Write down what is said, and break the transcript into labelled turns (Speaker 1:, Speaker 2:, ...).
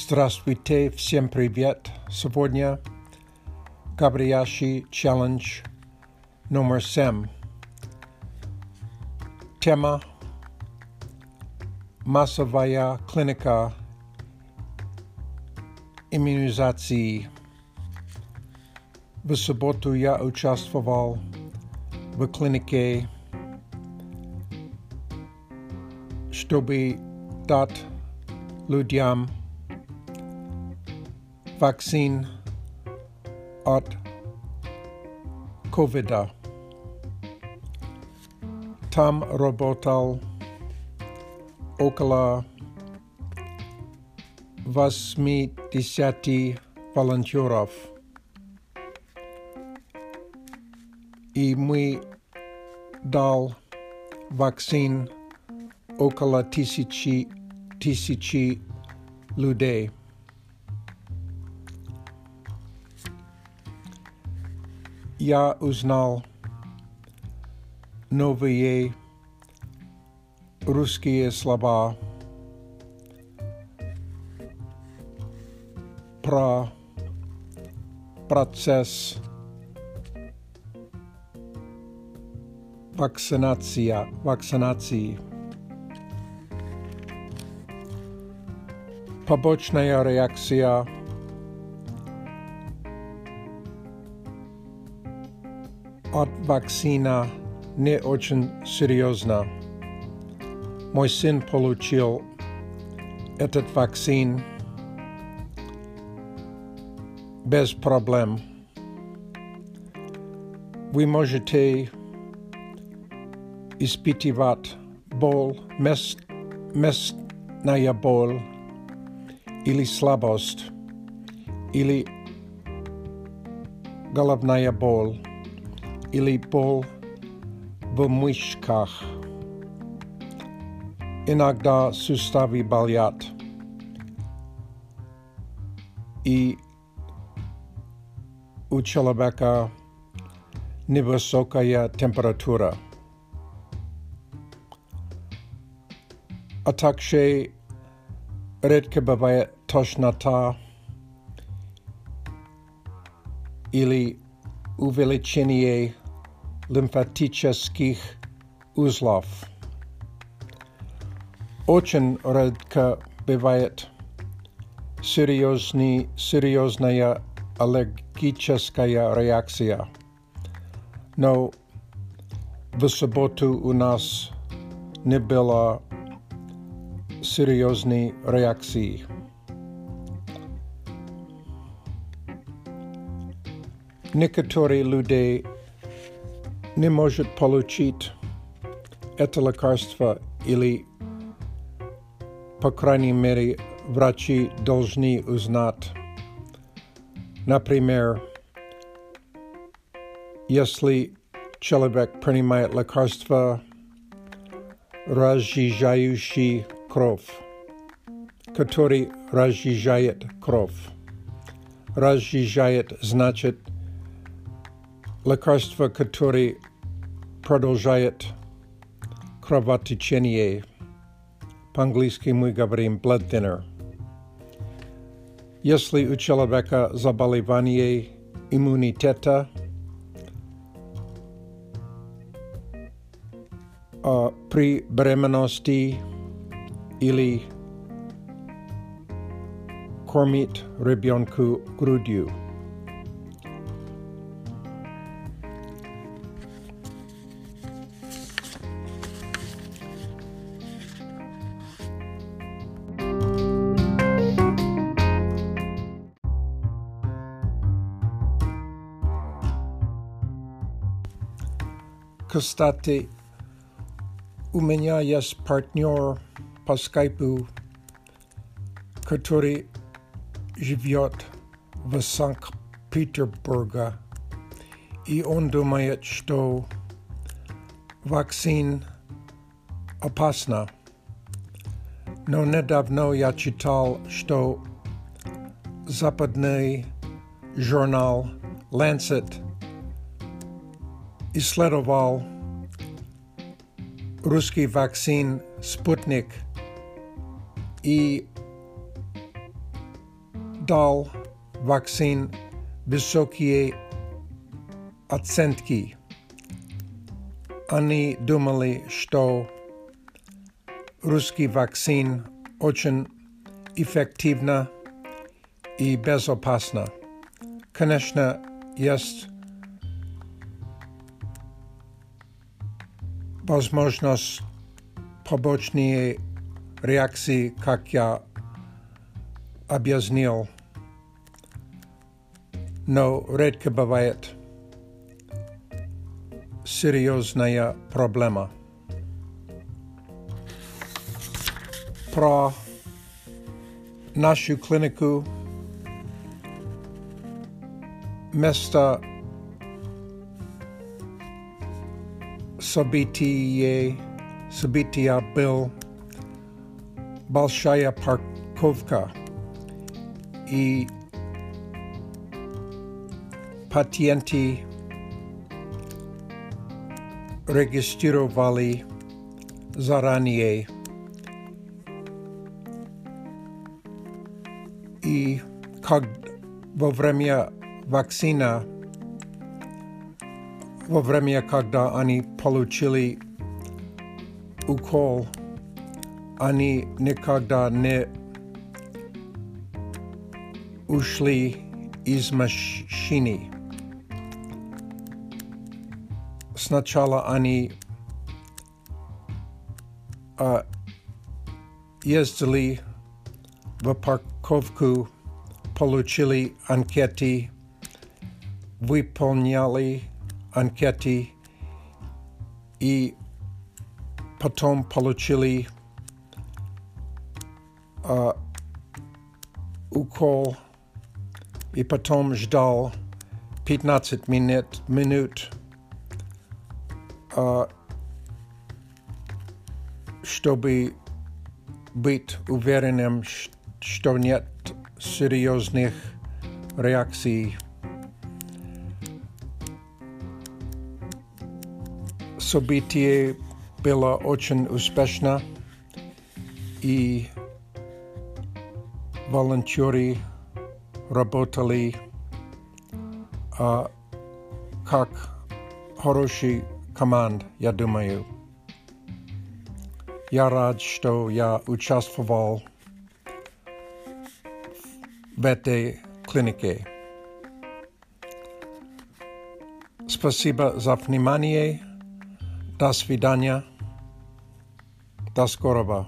Speaker 1: Здравствуйте, всем привет. Сегодня Габрияши Challenge номер 7. Тема Массовая клиника иммунизации. В субботу я участвовал в клинике, чтобы дать людям vaccine at COVID. Tam robotal okala vasmi deseti volunteerov. I my dal vaccine okala tisici tisici ludei. Я узнал новые русские слова про процесс вакцинация, вакцинации. Побочная реакция – od vakcína nie очень серьезно. Мой сын получил этот вакцин без проблем. Вы можете испытывать бол, мест, местная бол или слабость или головная боль. ili pol w myszkach. Inagda sustawi baliat i u človeka niewysoka temperatura. A także редко бывает тошнота или Uveličení lymfatických uzlov. Očen redka bývajet seriózní, seriózná alergická reakcia. No, v sobotu u nás nebyla seriózní reakce. Nikotory lidé nemůžou polučit eto lekarstvo ili po krajní míry vrači dolžní uznat. Například, jestli člověk přinímá lekarstva rozžížající krov, který rozžížají krov. Rozžížají značit. lekarstva kateri prodolžajet kravati čenije. Po-anglijski pa mi govorim blood thinner. Jesli u čeloveka zabalivanje imuniteta, a, pri bremenosti ili kormit ribionku grudju. Kostaty. U mnie jest partner po Skype'u, który żyje w Sankt Petersburga i on думаje, że wakcyn opasna. No niedawno ja czytał, że zapadny journal Lancet i sledoval ruský vakcín Sputnik i dal vakcín vysoké acentky. Ani думали, že ruský vakcín очень efektivna i bezopasna. Konečně jest возможность побочные реакции, как я объяснил, но редко бывает серьезная проблема. Про нашу клинику место Sabitiye, Sabitia Bill, Balshaya Parkovka, E. Patienti, Registirovali, Zaranie, E. Cog- Vovremia Vaccina, во время, когда они получили укол, они никогда не ушли из машины. Сначала они а, ездили в парковку, получили анкеты, выполняли анкети и потом получили э, укол и потом ждал 15 минут, минут э, чтобы быть уверенным, что нет серьезных реакций Событие было очень успешно, и волонтеры работали а, как хороший команд, я думаю. Я рад, что я участвовал в этой клинике. Спасибо за внимание. Das vidanya, das Goraba.